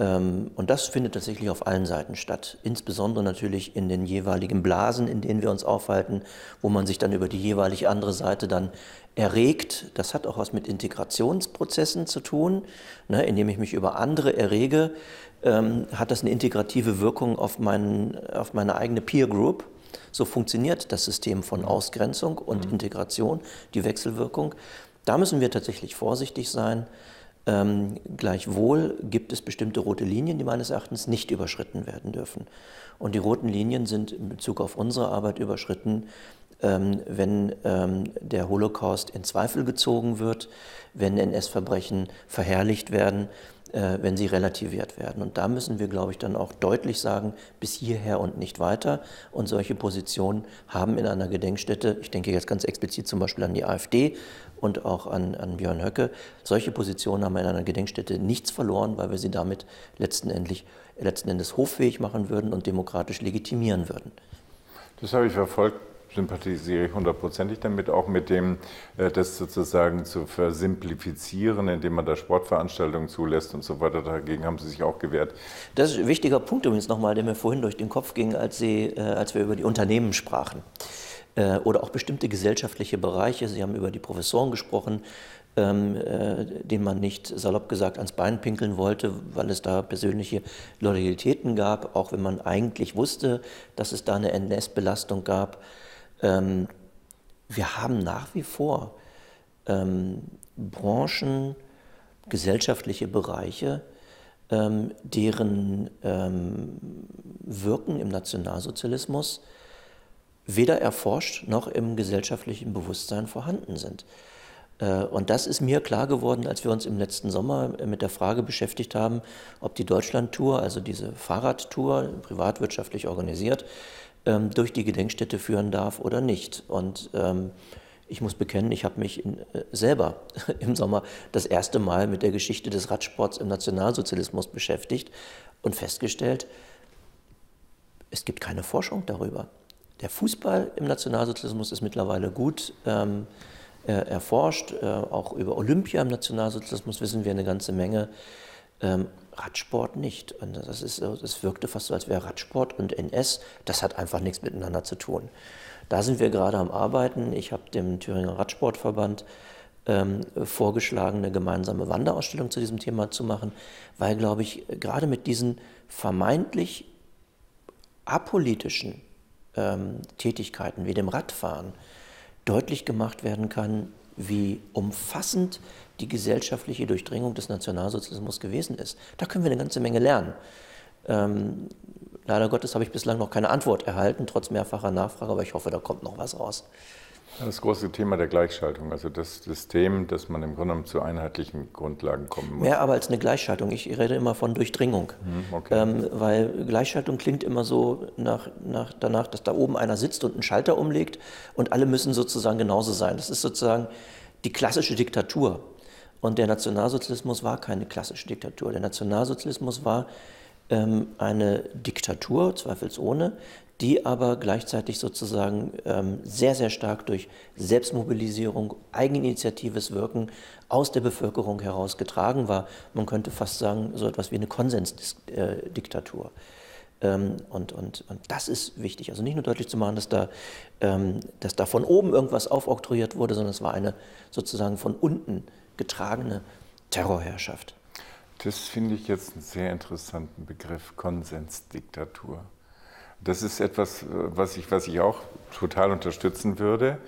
Ähm, und das findet tatsächlich auf allen Seiten statt, insbesondere natürlich in den jeweiligen Blasen, in denen wir uns aufhalten, wo man sich dann über die jeweilig andere Seite dann erregt. Das hat auch was mit Integrationsprozessen zu tun, ne, indem ich mich über andere errege, ähm, hat das eine integrative Wirkung auf, meinen, auf meine eigene Peer Group. So funktioniert das System von Ausgrenzung und mhm. Integration, die Wechselwirkung. Da müssen wir tatsächlich vorsichtig sein. Ähm, gleichwohl gibt es bestimmte rote Linien, die meines Erachtens nicht überschritten werden dürfen. Und die roten Linien sind in Bezug auf unsere Arbeit überschritten, ähm, wenn ähm, der Holocaust in Zweifel gezogen wird, wenn NS-Verbrechen verherrlicht werden, wenn sie relativiert werden. Und da müssen wir, glaube ich, dann auch deutlich sagen, bis hierher und nicht weiter. Und solche Positionen haben in einer Gedenkstätte, ich denke jetzt ganz explizit zum Beispiel an die AfD und auch an, an Björn Höcke, solche Positionen haben in einer Gedenkstätte nichts verloren, weil wir sie damit letzten, letzten Endes hoffähig machen würden und demokratisch legitimieren würden. Das habe ich verfolgt sympathisiere ich hundertprozentig damit, auch mit dem, äh, das sozusagen zu versimplifizieren, indem man da Sportveranstaltungen zulässt und so weiter. Dagegen haben Sie sich auch gewehrt. Das ist ein wichtiger Punkt übrigens nochmal, der mir vorhin durch den Kopf ging, als, Sie, äh, als wir über die Unternehmen sprachen. Äh, oder auch bestimmte gesellschaftliche Bereiche. Sie haben über die Professoren gesprochen, ähm, äh, den man nicht salopp gesagt ans Bein pinkeln wollte, weil es da persönliche Loyalitäten gab, auch wenn man eigentlich wusste, dass es da eine NS-Belastung gab. Ähm, wir haben nach wie vor ähm, Branchen, gesellschaftliche Bereiche, ähm, deren ähm, Wirken im Nationalsozialismus weder erforscht noch im gesellschaftlichen Bewusstsein vorhanden sind. Äh, und das ist mir klar geworden, als wir uns im letzten Sommer mit der Frage beschäftigt haben, ob die Deutschlandtour, also diese Fahrradtour, privatwirtschaftlich organisiert, ähm, durch die Gedenkstätte führen darf oder nicht. Und ähm, ich muss bekennen, ich habe mich in, äh, selber im Sommer das erste Mal mit der Geschichte des Radsports im Nationalsozialismus beschäftigt und festgestellt, es gibt keine Forschung darüber. Der Fußball im Nationalsozialismus ist mittlerweile gut ähm, äh, erforscht. Äh, auch über Olympia im Nationalsozialismus wissen wir eine ganze Menge. Ähm, Radsport nicht. Und das, ist, das wirkte fast so, als wäre Radsport und NS, das hat einfach nichts miteinander zu tun. Da sind wir gerade am Arbeiten. Ich habe dem Thüringer Radsportverband ähm, vorgeschlagen, eine gemeinsame Wanderausstellung zu diesem Thema zu machen, weil, glaube ich, gerade mit diesen vermeintlich apolitischen ähm, Tätigkeiten wie dem Radfahren deutlich gemacht werden kann, wie umfassend die gesellschaftliche Durchdringung des Nationalsozialismus gewesen ist. Da können wir eine ganze Menge lernen. Ähm, leider Gottes habe ich bislang noch keine Antwort erhalten, trotz mehrfacher Nachfrage, aber ich hoffe, da kommt noch was raus. Das große Thema der Gleichschaltung, also das System, dass man im Grunde genommen zu einheitlichen Grundlagen kommen muss. Mehr aber als eine Gleichschaltung. Ich rede immer von Durchdringung. Mhm, okay. ähm, weil Gleichschaltung klingt immer so nach, nach, danach, dass da oben einer sitzt und einen Schalter umlegt und alle müssen sozusagen genauso sein. Das ist sozusagen die klassische Diktatur. Und der Nationalsozialismus war keine klassische Diktatur. Der Nationalsozialismus war ähm, eine Diktatur, zweifelsohne, die aber gleichzeitig sozusagen ähm, sehr, sehr stark durch Selbstmobilisierung, eigeninitiatives Wirken aus der Bevölkerung heraus getragen war. Man könnte fast sagen, so etwas wie eine Konsensdiktatur. Ähm, und, und, und das ist wichtig. Also nicht nur deutlich zu machen, dass da, ähm, dass da von oben irgendwas aufoktroyiert wurde, sondern es war eine sozusagen von unten getragene Terrorherrschaft. Das finde ich jetzt einen sehr interessanten Begriff, Konsensdiktatur. Das ist etwas, was ich, was ich auch total unterstützen würde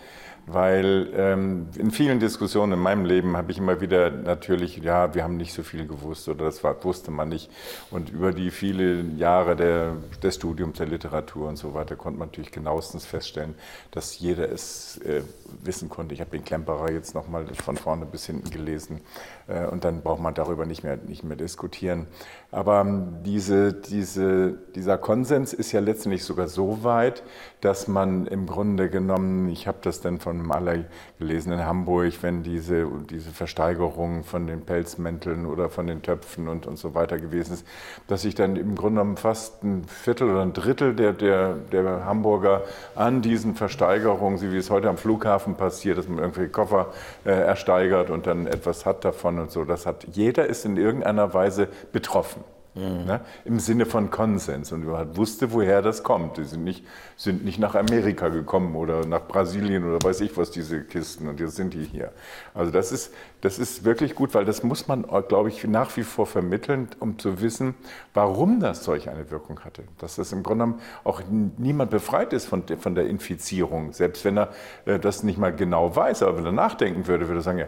weil ähm, in vielen Diskussionen in meinem Leben habe ich immer wieder natürlich, ja, wir haben nicht so viel gewusst oder das war, wusste man nicht. Und über die vielen Jahre der, des Studiums der Literatur und so weiter konnte man natürlich genauestens feststellen, dass jeder es äh, wissen konnte. Ich habe den Klemperer jetzt nochmal von vorne bis hinten gelesen äh, und dann braucht man darüber nicht mehr, nicht mehr diskutieren. Aber ähm, diese, diese, dieser Konsens ist ja letztendlich sogar so weit, dass man im Grunde genommen, ich habe das dann von Maler gelesen in Hamburg, wenn diese, diese Versteigerung von den Pelzmänteln oder von den Töpfen und, und so weiter gewesen ist, dass sich dann im Grunde genommen fast ein Viertel oder ein Drittel der, der, der Hamburger an diesen Versteigerungen, wie es heute am Flughafen passiert, dass man irgendwelche Koffer äh, ersteigert und dann etwas hat davon und so, das hat jeder ist in irgendeiner Weise betroffen. Mhm. Ne? Im Sinne von Konsens. Und man wusste, woher das kommt. Die sind nicht, sind nicht nach Amerika gekommen oder nach Brasilien oder weiß ich was, diese Kisten. Und jetzt sind die hier. Also das ist, das ist wirklich gut, weil das muss man, glaube ich, nach wie vor vermitteln, um zu wissen, warum das solch eine Wirkung hatte. Dass das im Grunde genommen auch niemand befreit ist von, von der Infizierung. Selbst wenn er äh, das nicht mal genau weiß, aber wenn er nachdenken würde, würde er sagen, ja,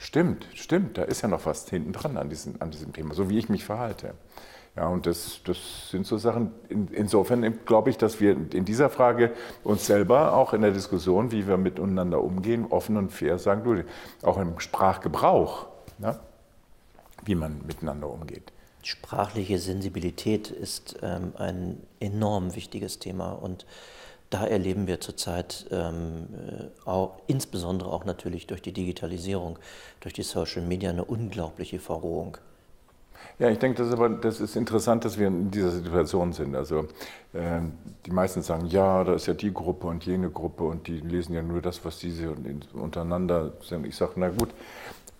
Stimmt, stimmt, da ist ja noch was hinten dran an, diesen, an diesem Thema, so wie ich mich verhalte. Ja, und das, das sind so Sachen, in, insofern glaube ich, dass wir in dieser Frage uns selber auch in der Diskussion, wie wir miteinander umgehen, offen und fair sagen, du, auch im Sprachgebrauch, ja, wie man miteinander umgeht. Sprachliche Sensibilität ist ähm, ein enorm wichtiges Thema und da erleben wir zurzeit ähm, äh, auch, insbesondere auch natürlich durch die Digitalisierung, durch die Social Media eine unglaubliche Verrohung. Ja, ich denke, das ist aber das ist interessant, dass wir in dieser Situation sind. Also äh, die meisten sagen, ja, da ist ja die Gruppe und jene Gruppe und die lesen ja nur das, was diese untereinander sind. Ich sage, na gut,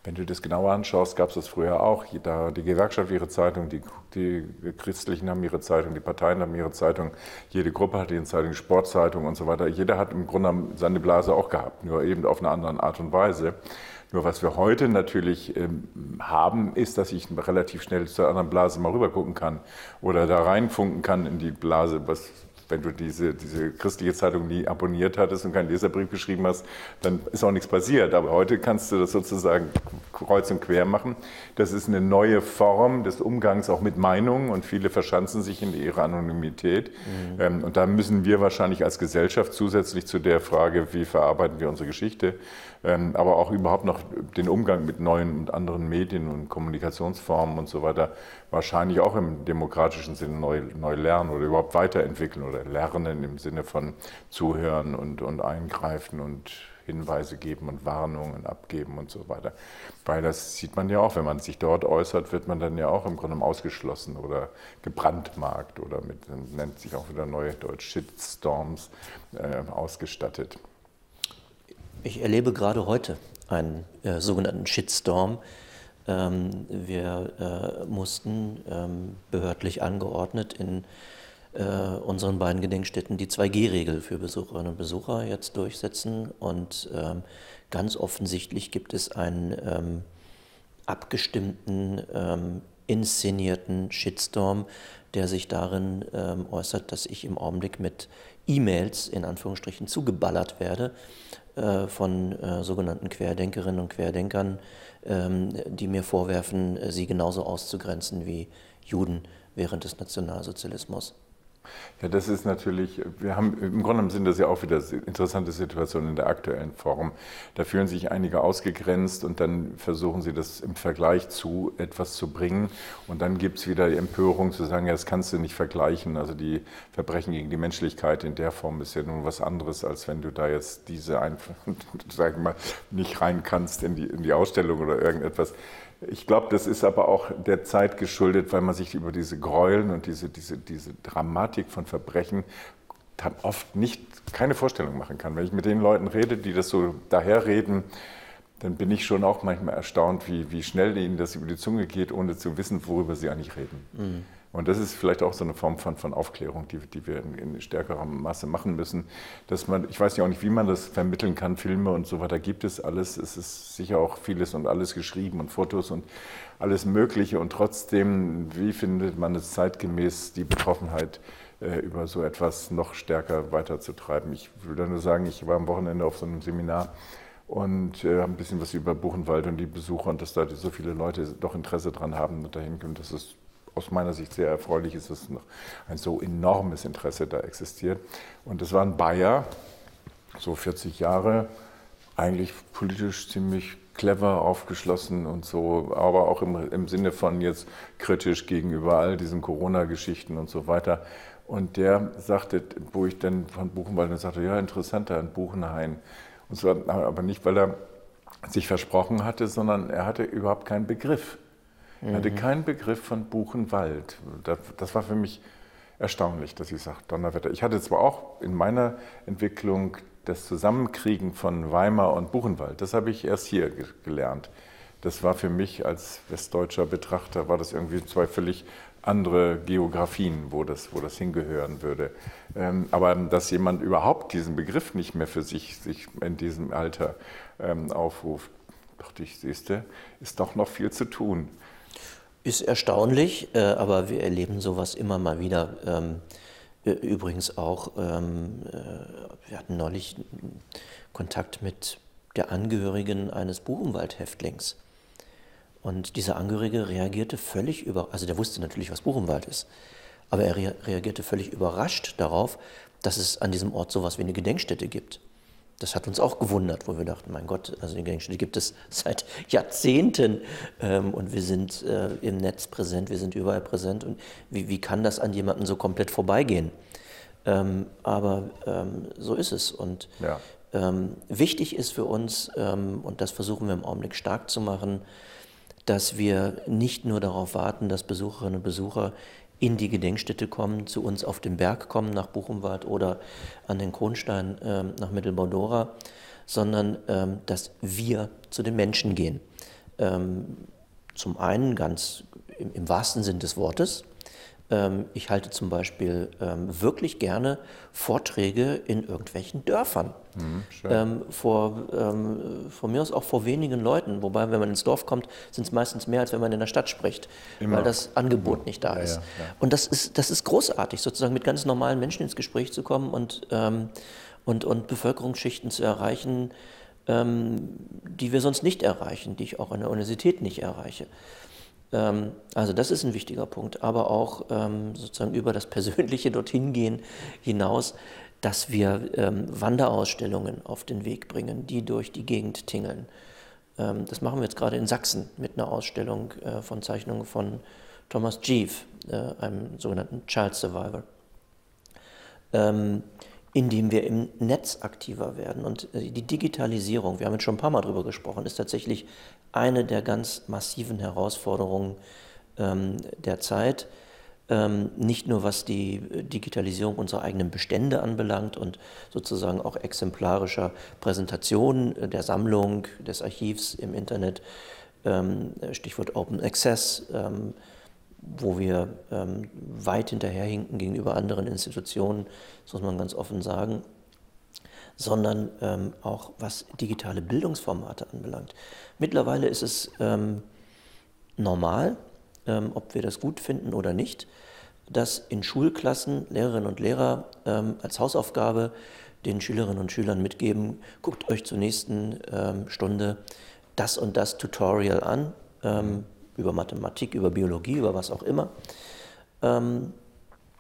wenn du das genauer anschaust, gab es das früher auch. Da die Gewerkschaft ihre Zeitung, die, die, Christlichen haben ihre Zeitung, die Parteien haben ihre Zeitung, jede Gruppe hat ihre Zeitung, Sportzeitung und so weiter. Jeder hat im Grunde seine Blase auch gehabt, nur eben auf eine andere Art und Weise. Nur was wir heute natürlich ähm, haben, ist, dass ich relativ schnell zur anderen Blase mal rüber gucken kann oder da reinfunken kann in die Blase, was wenn du diese, diese christliche Zeitung nie abonniert hattest und keinen Leserbrief geschrieben hast, dann ist auch nichts passiert. Aber heute kannst du das sozusagen kreuz und quer machen. Das ist eine neue Form des Umgangs auch mit Meinungen und viele verschanzen sich in ihrer Anonymität. Mhm. Ähm, und da müssen wir wahrscheinlich als Gesellschaft zusätzlich zu der Frage, wie verarbeiten wir unsere Geschichte, ähm, aber auch überhaupt noch den Umgang mit neuen und anderen Medien und Kommunikationsformen und so weiter wahrscheinlich auch im demokratischen Sinne neu, neu lernen oder überhaupt weiterentwickeln oder lernen im Sinne von zuhören und, und eingreifen und Hinweise geben und Warnungen abgeben und so weiter. Weil das sieht man ja auch, wenn man sich dort äußert, wird man dann ja auch im Grunde ausgeschlossen oder gebrandmarkt oder mit, nennt sich auch wieder neue Deutsch Shitstorms äh, ausgestattet. Ich erlebe gerade heute einen äh, sogenannten Shitstorm. Ähm, wir äh, mussten ähm, behördlich angeordnet in äh, unseren beiden Gedenkstätten die 2G-Regel für Besucherinnen und Besucher jetzt durchsetzen. Und ähm, ganz offensichtlich gibt es einen ähm, abgestimmten, ähm, inszenierten Shitstorm, der sich darin ähm, äußert, dass ich im Augenblick mit E-Mails in Anführungsstrichen zugeballert werde von äh, sogenannten Querdenkerinnen und Querdenkern, ähm, die mir vorwerfen, sie genauso auszugrenzen wie Juden während des Nationalsozialismus. Ja, das ist natürlich, wir haben im Grunde sind das ja auch wieder interessante Situationen in der aktuellen Form. Da fühlen sich einige ausgegrenzt und dann versuchen sie das im Vergleich zu etwas zu bringen. Und dann gibt es wieder die Empörung zu sagen, ja, das kannst du nicht vergleichen. Also die Verbrechen gegen die Menschlichkeit in der Form ist ja nun was anderes, als wenn du da jetzt diese einfach, sag mal, nicht rein kannst in die, in die Ausstellung oder irgendetwas. Ich glaube, das ist aber auch der Zeit geschuldet, weil man sich über diese Gräueln und diese, diese, diese Dramatik von Verbrechen oft nicht keine Vorstellung machen kann. Wenn ich mit den Leuten rede, die das so daherreden, dann bin ich schon auch manchmal erstaunt, wie, wie schnell ihnen das über die Zunge geht, ohne zu wissen, worüber sie eigentlich reden. Mhm. Und das ist vielleicht auch so eine Form von, von Aufklärung, die, die wir in, in, stärkerer Masse machen müssen. Dass man, ich weiß ja auch nicht, wie man das vermitteln kann, Filme und so weiter gibt es alles. Es ist sicher auch vieles und alles geschrieben und Fotos und alles Mögliche. Und trotzdem, wie findet man es zeitgemäß, die Betroffenheit äh, über so etwas noch stärker weiterzutreiben? Ich würde nur sagen, ich war am Wochenende auf so einem Seminar und äh, ein bisschen was über Buchenwald und die Besucher und dass da so viele Leute doch Interesse dran haben und dahin kommen. Das ist aus meiner Sicht sehr erfreulich ist, dass ein so enormes Interesse da existiert. Und das war ein Bayer, so 40 Jahre, eigentlich politisch ziemlich clever, aufgeschlossen und so, aber auch im, im Sinne von jetzt kritisch gegenüber all diesen Corona-Geschichten und so weiter. Und der sagte, wo ich dann von Buchenwald sagte, ja, interessanter in Buchenhain. Und zwar aber nicht, weil er sich versprochen hatte, sondern er hatte überhaupt keinen Begriff. Er hatte mhm. keinen Begriff von Buchenwald. Das, war für mich erstaunlich, dass ich sage, Donnerwetter. Ich hatte zwar auch in meiner Entwicklung das Zusammenkriegen von Weimar und Buchenwald, das habe ich erst hier gelernt. Das war für mich als westdeutscher Betrachter, war das irgendwie zwei völlig andere Geografien, wo das, wo das hingehören würde. Ähm, aber dass jemand überhaupt diesen Begriff nicht mehr für sich, sich in diesem Alter ähm, aufruft, dachte ich, siehste, ist doch noch viel zu tun. Ist erstaunlich, äh, aber wir erleben sowas immer mal wieder. Ähm, übrigens auch, ähm, äh, wir hatten neulich Kontakt mit der Angehörigen eines Buchenwald-Häftlings. Und dieser Angehörige reagierte völlig über, also der wusste natürlich, was Buchenwald ist, aber er reagierte völlig überrascht darauf, dass es an diesem Ort sowas wie eine Gedenkstätte gibt. Das hat uns auch gewundert, wo wir dachten, mein Gott, also die Gedenkstätte gibt es seit Jahrzehnten ähm, und wir sind äh, im Netz präsent, wir sind überall präsent und wie, wie kann das an jemanden so komplett vorbeigehen? Ähm, aber ähm, so ist es und ja. Ähm, wichtig ist für uns, ähm, und das versuchen wir im Augenblick stark zu machen, dass wir nicht nur darauf warten, dass Besucherinnen und Besucher in die Gedenkstätte kommen, zu uns auf den Berg kommen nach Buchenwald oder an den Kronstein äh, nach Mittelbaudora, sondern ähm, dass wir zu den Menschen gehen. Ähm, zum einen ganz im, im wahrsten Sinn des Wortes, ähm, ich halte zum Beispiel ähm, wirklich gerne Vorträge in irgendwelchen Dörfern. Mhm, ähm, vor, ähm, von mir aus auch vor wenigen Leuten. Wobei, wenn man ins Dorf kommt, sind es meistens mehr, als wenn man in der Stadt spricht, Immer. weil das Angebot nicht da ist. Ja, ja, ja. Und das ist, das ist großartig, sozusagen mit ganz normalen Menschen ins Gespräch zu kommen und, ähm, und, und Bevölkerungsschichten zu erreichen, ähm, die wir sonst nicht erreichen, die ich auch an der Universität nicht erreiche. Ähm, also das ist ein wichtiger Punkt, aber auch ähm, sozusagen über das Persönliche dorthin gehen hinaus, dass wir ähm, Wanderausstellungen auf den Weg bringen, die durch die Gegend tingeln. das machen wir jetzt gerade in Sachsen mit einer Ausstellung äh, von Zeichnungen von Thomas Jeeve, äh, einem sogenannten Child Survivor, indem wir im Netz aktiver werden. Und äh, die Digitalisierung, wir haben jetzt schon ein paar Mal darüber gesprochen, ist tatsächlich eine der ganz massiven Herausforderungen ähm, der Zeit. Ähm, nicht nur was die Digitalisierung unserer eigenen Bestände anbelangt und sozusagen auch exemplarischer Präsentation der Sammlung, des Archivs im Internet, ähm, Stichwort Open Access, ähm, wo wir ähm, weit hinterherhinken gegenüber anderen Institutionen, das muss man ganz offen sagen, sondern ähm, auch was digitale Bildungsformate anbelangt. Mittlerweile ist es ähm, normal, ähm, ob wir das gut finden oder nicht, dass in Schulklassen Lehrerinnen und Lehrer ähm, als Hausaufgabe den Schülerinnen und Schülern mitgeben, guckt euch zur nächsten ähm, Stunde das und das Tutorial an, ähm, über Mathematik, über Biologie, über was auch immer.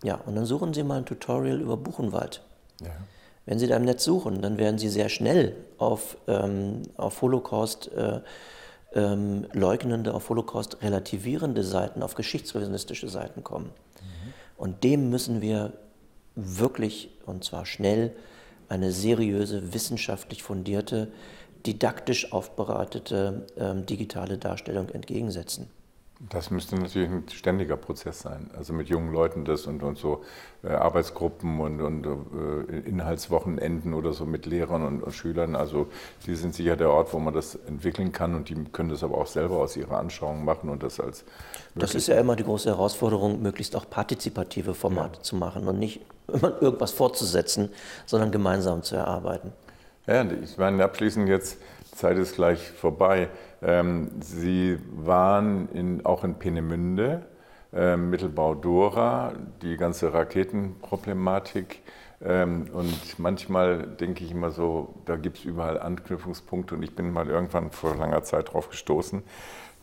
ja, und dann suchen Sie mal ein Tutorial über Buchenwald. Ja. Wenn Sie da im Netz suchen, dann werden Sie sehr schnell auf, ähm, auf Holocaust äh, ähm, leugnende, auf Holocaust relativierende Seiten, auf geschichtsrevisionistische Seiten kommen. Mhm. Und dem müssen wir wirklich, und zwar schnell, eine seriöse, wissenschaftlich fundierte, didaktisch aufbereitete ähm, digitale Darstellung entgegensetzen. Das müsste natürlich ein ständiger Prozess sein. Also mit jungen Leuten das und, und so äh, Arbeitsgruppen und, und äh, Inhaltswochenenden oder so mit Lehrern und, und, Schülern. Also die sind sicher der Ort, wo man das entwickeln kann und die können das aber auch selber aus ihrer Anschauung machen und das als. Das ist ja immer die große Herausforderung, möglichst auch partizipative Formate ja. zu machen und nicht irgendwas fortzusetzen, sondern gemeinsam zu erarbeiten. Ja, ich meine, abschließend jetzt, Zeit ist gleich vorbei. Ähm, Sie waren in, auch in Peenemünde, äh, Mittelbau Dora, die ganze Raketenproblematik. Ähm, und manchmal denke ich immer so, da gibt es überall Anknüpfungspunkte. Und ich bin mal irgendwann vor langer Zeit darauf gestoßen,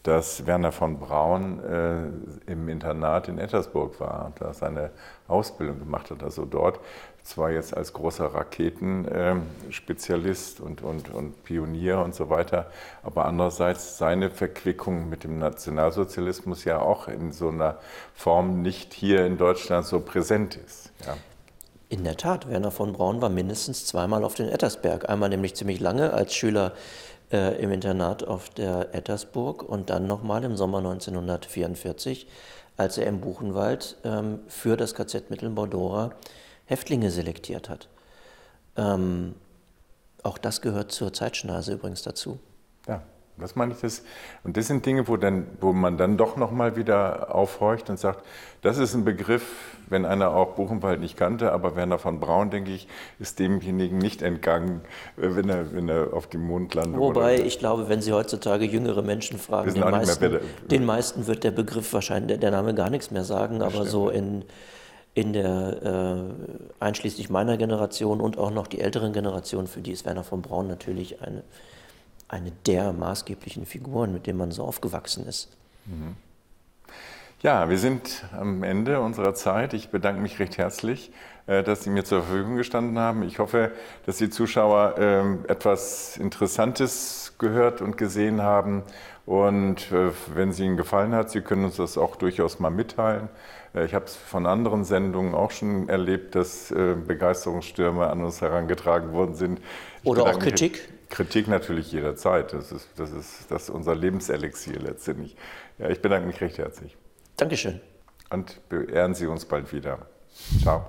dass Werner von Braun äh, im Internat in Ettersburg war, da seine Ausbildung gemacht hat. Also dort zwar jetzt als großer Raketenspezialist und, und, und Pionier und so weiter, aber andererseits seine Verquickung mit dem Nationalsozialismus ja auch in so einer Form nicht hier in Deutschland so präsent ist. Ja. In der Tat, Werner von Braun war mindestens zweimal auf den Ettersberg. Einmal nämlich ziemlich lange als Schüler äh, im Internat auf der Ettersburg und dann nochmal im Sommer 1944, als er im Buchenwald ähm, für das KZ Mittelbau-Dora Häftlinge selektiert hat. Ähm, auch das gehört zur Zeitschnase übrigens dazu. Ja, das meine ich. Das, und das sind Dinge, wo, dann, wo man dann doch nochmal wieder aufhorcht und sagt, das ist ein Begriff, wenn einer auch Buchenwald nicht kannte, aber Werner von Braun, denke ich, ist demjenigen nicht entgangen, äh, wenn er, wenn er auf dem Mond landet. Wobei ich glaube, wenn Sie heutzutage jüngere Menschen fragen, den meisten, den meisten, wird der Begriff wahrscheinlich, der Name gar nichts mehr sagen, aber stimmt. so in in der, äh, einschließlich meiner Generation und auch noch die älteren Generationen, für die ist Werner von Braun natürlich eine, eine der maßgeblichen Figuren, mit denen man so aufgewachsen ist. Mhm. Ja, wir sind am Ende unserer Zeit. Ich bedanke mich recht herzlich, äh, dass Sie mir zur Verfügung gestanden haben. Ich hoffe, dass die Zuschauer ähm, etwas Interessantes gehört und gesehen haben. Und äh, wenn es Ihnen gefallen hat, Sie können uns das auch durchaus mal mitteilen. Äh, ich habe es von anderen Sendungen auch schon erlebt, dass äh, Begeisterungsstürme an uns herangetragen worden sind. Ich Oder auch Kritik? Kritik natürlich jederzeit. Das ist, das ist, das ist unser Lebenselixier letztendlich. Ja, ich bedanke mich recht herzlich. Dankeschön. Und beehren Sie uns bald wieder. Ciao.